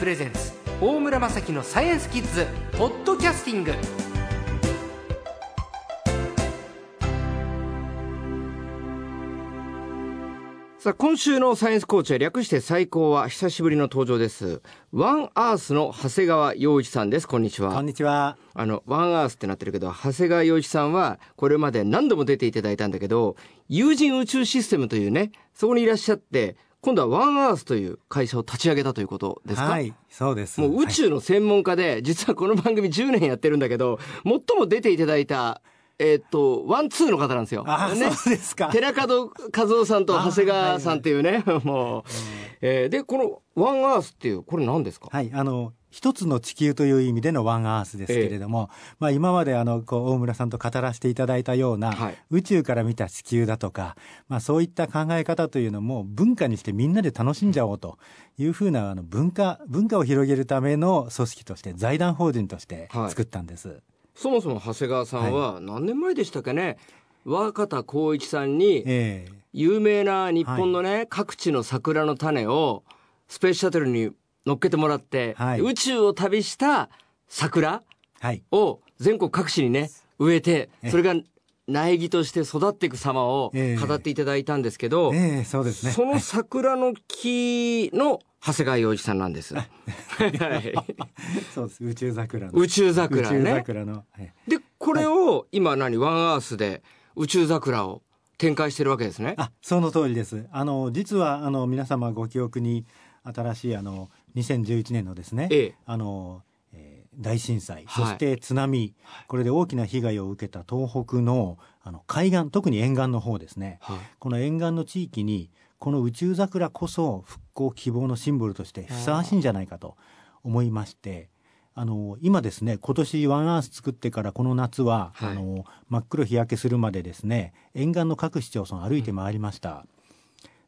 プレゼンツ大村雅樹のサイエンスキッズポッドキャスティング。さあ今週のサイエンスコーチは略して最高は久しぶりの登場です。ワンアースの長谷川洋一さんです。こんにちは。こんにちは。あのワンアースってなってるけど長谷川洋一さんはこれまで何度も出ていただいたんだけど有人宇宙システムというねそこにいらっしゃって今度はワンアースという会社を立ち上げたということですか？はいそうです。もう宇宙の専門家で、はい、実はこの番組10年やってるんだけど最も出ていただいたえっ、と、ワンツーの方なんですよ。あ、ね、そうですか。寺門和夫さんと長谷川さんっていうね、はいはい、もう、えー、で、このワンアースっていう、これ何ですか？はい、あの、一つの地球という意味でのワンアースですけれども、ええ、まあ今まであの、こう、大村さんと語らせていただいたような、はい、宇宙から見た地球だとか、まあそういった考え方というのも文化にしてみんなで楽しんじゃおうというふうなあの文化、文化を広げるための組織として、財団法人として作ったんです。はいそもそも長谷川さんは何年前でしたかね、若田光一さんに有名な日本のね、はい、各地の桜の種をスペースシャトルに乗っけてもらって、はい、宇宙を旅した桜を全国各地にね植えてそれが苗木として育っていく様を語っていただいたんですけど、えーえー、そうですね、その桜の木の長谷川洋一さんなんです。はい、そうです。宇宙桜の。宇宙桜ね。宇宙桜の。はい、で、これを今何、ワンアースで宇宙桜を展開してるわけですね。あ、その通りです。あの、実は、あの、皆様ご記憶に新しい、あの、2011年のですね、ええ、あの、大震災、そして津波、はい、これで大きな被害を受けた東北のあの海岸特に沿岸の方ですね、はい、この沿岸の地域にこの宇宙桜こそ復興希望のシンボルとしてふさわしいんじゃないかと思いまして、あの今ですね今年ワンアース作ってからこの夏は、はい、あの真っ黒日焼けするまでですね沿岸の各市町村歩いて回りました、うん、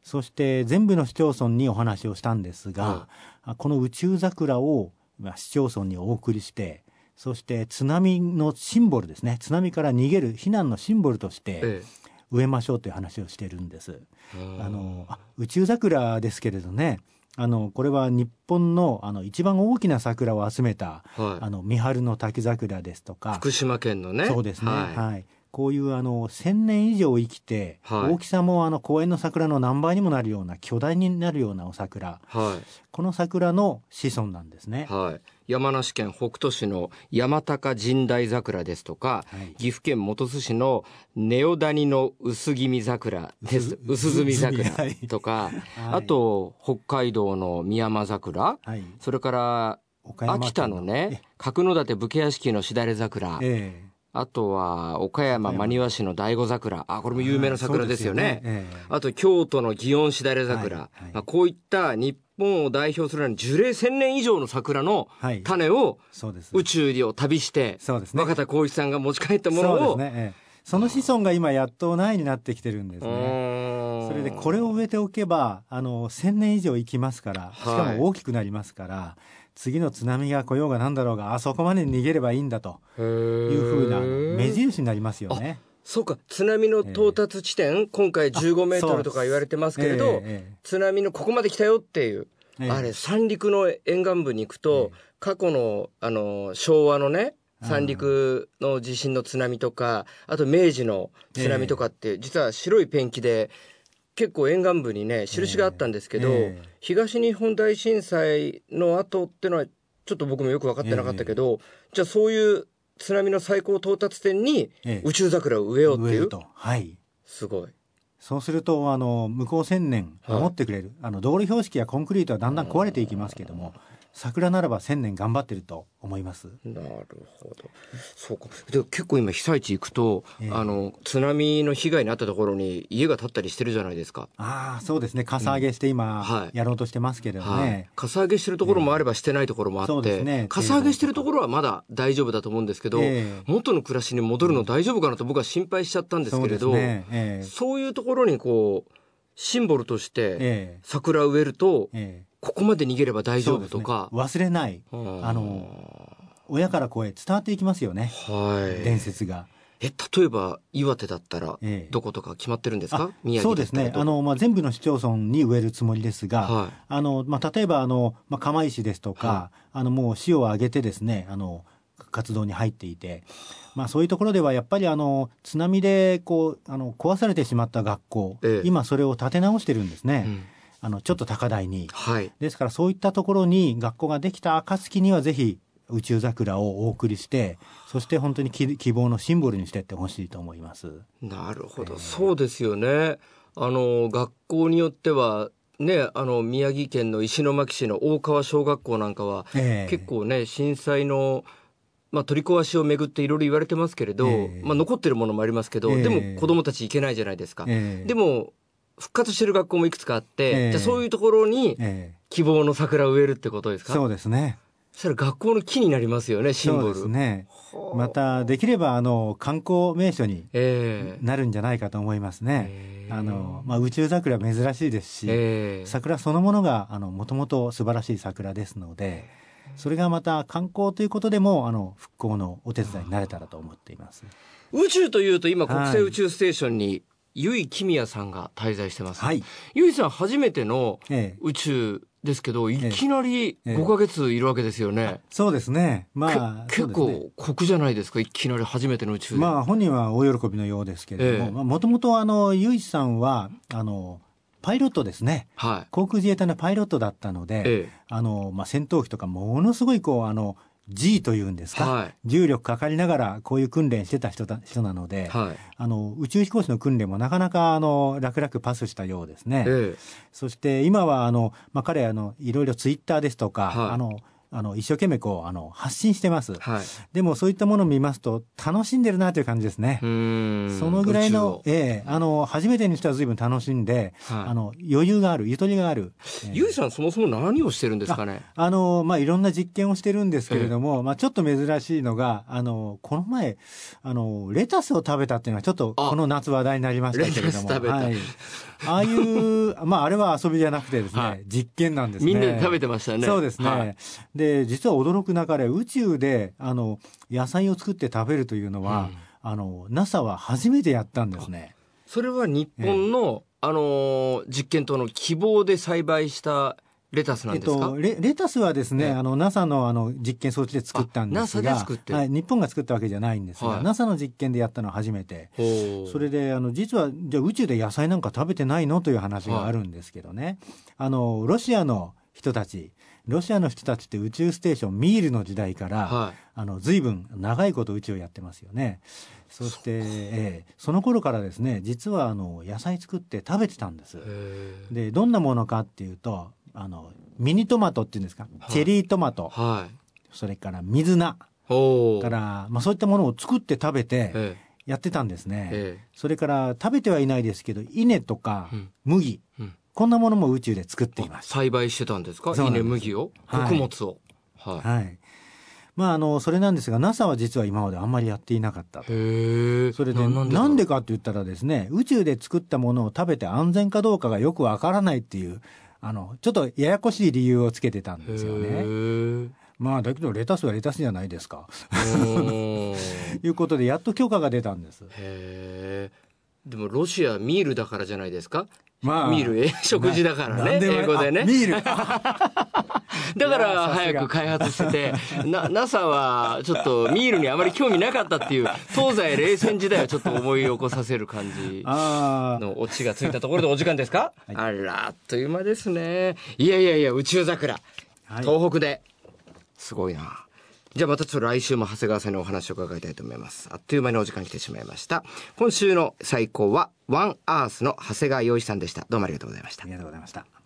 そして全部の市町村にお話をしたんですが、うん、この宇宙桜を市町村にお送りしてそして津波のシンボルですね。津波から逃げる避難のシンボルとして、ええ。植えましょうという話をしてるんです。あの宇宙桜ですけれどね。あのこれは日本のあの一番大きな桜を集めた、はい、あの三春の滝桜ですとか。福島県のね。そうですね、はい、はい、こういうあの千年以上生きて、はい、大きさもあの公園の桜の何倍にもなるような巨大になるようなお桜、はい、この桜の子孫なんですね。はい。山梨県北杜市の山高神代桜ですとか、はい、岐阜県本巣市のネオダニの薄気味桜です。薄墨桜とか、はい、あと北海道の三山桜、はい、それから秋田のね角館武家屋敷のしだれ桜、えーあとは、岡山真庭市の醍醐桜。あ、これも有名な桜ですよね。よね。えー、あと、京都の祇園しだれ桜。はいはい、まあ、こういった日本を代表するような樹齢1000年以上の桜の種を、宇宙を旅して、そうですね、若田光一さんが持ち帰ったものを、その子孫が今やっと苗になってきてるんですね。それでこれを植えておけば、あの、1000年以上生きますから、しかも大きくなりますから、はい次の津波が来ようがなんだろうがあそこまで逃げればいいんだと。いうふうな目印になりますよね。そうか。津波の到達地点、えー、今回15メートルとか言われてますけれど、えーえー、津波のここまで来たよっていう、あれ三陸の沿岸部に行くと、過去のあの昭和のね三陸の地震の津波とかあと明治の津波とかって、実は白いペンキで結構沿岸部にね印があったんですけど、えー、東日本大震災の後ってのはちょっと僕もよく分かってなかったけど、えー、じゃあそういう津波の最高到達点に宇宙桜を植えようっていう、えー、はい。すごい。そうするとあの向こう千年守ってくれる、はい、あの道路標識やコンクリートはだんだん壊れていきますけども桜ならば千年頑張ってると思います。なるほど。そうか。で結構今被災地行くと、えー、あの津波の被害に遭ったところに家が建ったりしてるじゃないですか。ああ、そうですね。かさ上げして今、うんはい、やろうとしてますけれどね、はい、かさ上げしてるところもあればしてないところもあって、えーね、かさ上げしてるところはまだ大丈夫だと思うんですけど、えー、元の暮らしに戻るの大丈夫かなと僕は心配しちゃったんですけれど、そう、ねえー、そういうところにこうシンボルとして桜を植えると。えーここまで逃げれば大丈夫とか、ね、忘れない。あの親から声伝わっていきますよね、はい、伝説が。え例えば岩手だったらどことか決まってるんですか、ええ、そうですね。あの、まあ、全部の市町村に植えるつもりですが、はい、あのまあ、例えばあの、まあ、釜石ですとか、はい、あのもう市を挙げてですねあの活動に入っていて、まあ、そういうところではやっぱりあの津波でこうあの壊されてしまった学校、ええ、今それを建て直してるんですね。うんあのちょっと高台に、はい、ですからそういったところに学校ができた暁にはぜひ宇宙桜をお送りしてそして本当に希望のシンボルにしていってほしいと思います。なるほど、えー、そうですよね。あの学校によってはね、あの宮城県の石巻市の大川小学校なんかは、えー、結構ね震災のまあ、取り壊しをめぐっていろいろ言われてますけれど、えー、まあ、残ってるものもありますけど、えー、でも子どもたち行けないじゃないですか、えー、でも復活してる学校もいくつかあって、じゃそういうところに希望の桜を植えるってことですか、そうですねそしたら学校の木になりますよね、シンボル。そうですね。また、できれば、あの、観光名所になるんじゃないかと思いますね。えー、あの、まあ、宇宙桜珍しいですし、えー、桜そのものが、あの、もともと素晴らしい桜ですので、それがまた観光ということでも、あの、復興のお手伝いになれたらと思っています。宇宙というと、今、国際宇宙ステーションに、由井公也さんが滞在してます。はい。由井さん初めての宇宙ですけど、いきなり5か月いるわけですよね。ええそうですね。まあ、結構酷じゃないですか、いきなり初めての宇宙。まあ、本人は大喜びのようですけれども、もともとあの、ゆいさんは、あの、パイロットですね、はい、航空自衛隊のパイロットだったので、え、あのまあ、戦闘機とかものすごいこうあの G というんですか、はい、重力かかりながらこういう訓練してた人だ人なので、はい、あの宇宙飛行士の訓練もなかなかあの楽々パスしたようですね。ええ、そして今はあの、まあ、彼あのいろいろツイッターですとか、はい、あのあの一生懸命こうあの発信してます、はい、でもそういったものを見ますと楽しんでるなという感じですね。そのぐらいの,、ええ、あの初めてにしては随分楽しんで、はい、あの余裕があるゆとりがある、えー、ゆいさんそもそも何をしてるんですかね？あの、まあ、いろんな実験をしてるんですけれども、えー、まあ、ちょっと珍しいのがあのこの前あのレタスを食べたっていうのはちょっとこの夏話題になりましたけれども。はい、ああいう まああれは遊びじゃなくてですね、はい、実験なんですね。みんなで食べてましたね。そうですね、はい、でで実は驚くなかれ宇宙であの野菜を作って食べるというのは、うん、あの NASA は初めてやったんですね。それは日本の、えー、あの実験棟の希望で栽培したレタスなんですか、えっと、レレタスはですね、あの NASA のあの実験装置で作ったんですが、はい、日本が作ったわけじゃないんですが、はい、NASA の実験でやったのは初めて。それであの実はじゃ宇宙で野菜なんか食べてないのという話があるんですけどね。はい、あのロシアの人たちロシアの人たちって宇宙ステーションミールの時代から、はい、あの随分長いこと宇宙をやってますよね。そして、えー、その頃からですね実はあの野菜作って食べてたんです。でどんなものかっていうとあのミニトマトっていうんですか、チェリートマト、はい、それから水菜。から、まあ、そういったものを作って食べてやってたんですね。それから食べてはいないですけど稲とか麦、うん。うん。こんなものも宇宙で作っています。栽培してたんですか？稲麦を？穀物を？はい。はい、まあ、あの、それなんですが、NASA は実は今まであんまりやっていなかったそれで、なんでかって言ったらですね、宇宙で作ったものを食べて安全かどうかがよくわからないっていう、あの、ちょっとややこしい理由をつけてたんですよね。まあ、だけどレタスはレタスじゃないですか。いうことで、やっと許可が出たんです。へでもロシアミールだからじゃないですか？まあ、ミール、食事だからね、英語でね。ミール。だから早く開発してて、な、NASA はちょっとミールにあまり興味なかったっていう、東西冷戦時代をちょっと思い起こさせる感じ のオチがついたところでお時間ですか、はい、あら、あっという間ですね。いやいやいや、宇宙桜。はい、東北で。すごいな。じゃあまたちょっと来週も長谷川さんにお話を伺いたいと思います。あっという間にお時間来てしまいました。今週の最高はワンアースの長谷川洋一さんでした。どうもありがとうございました。ありがとうございました。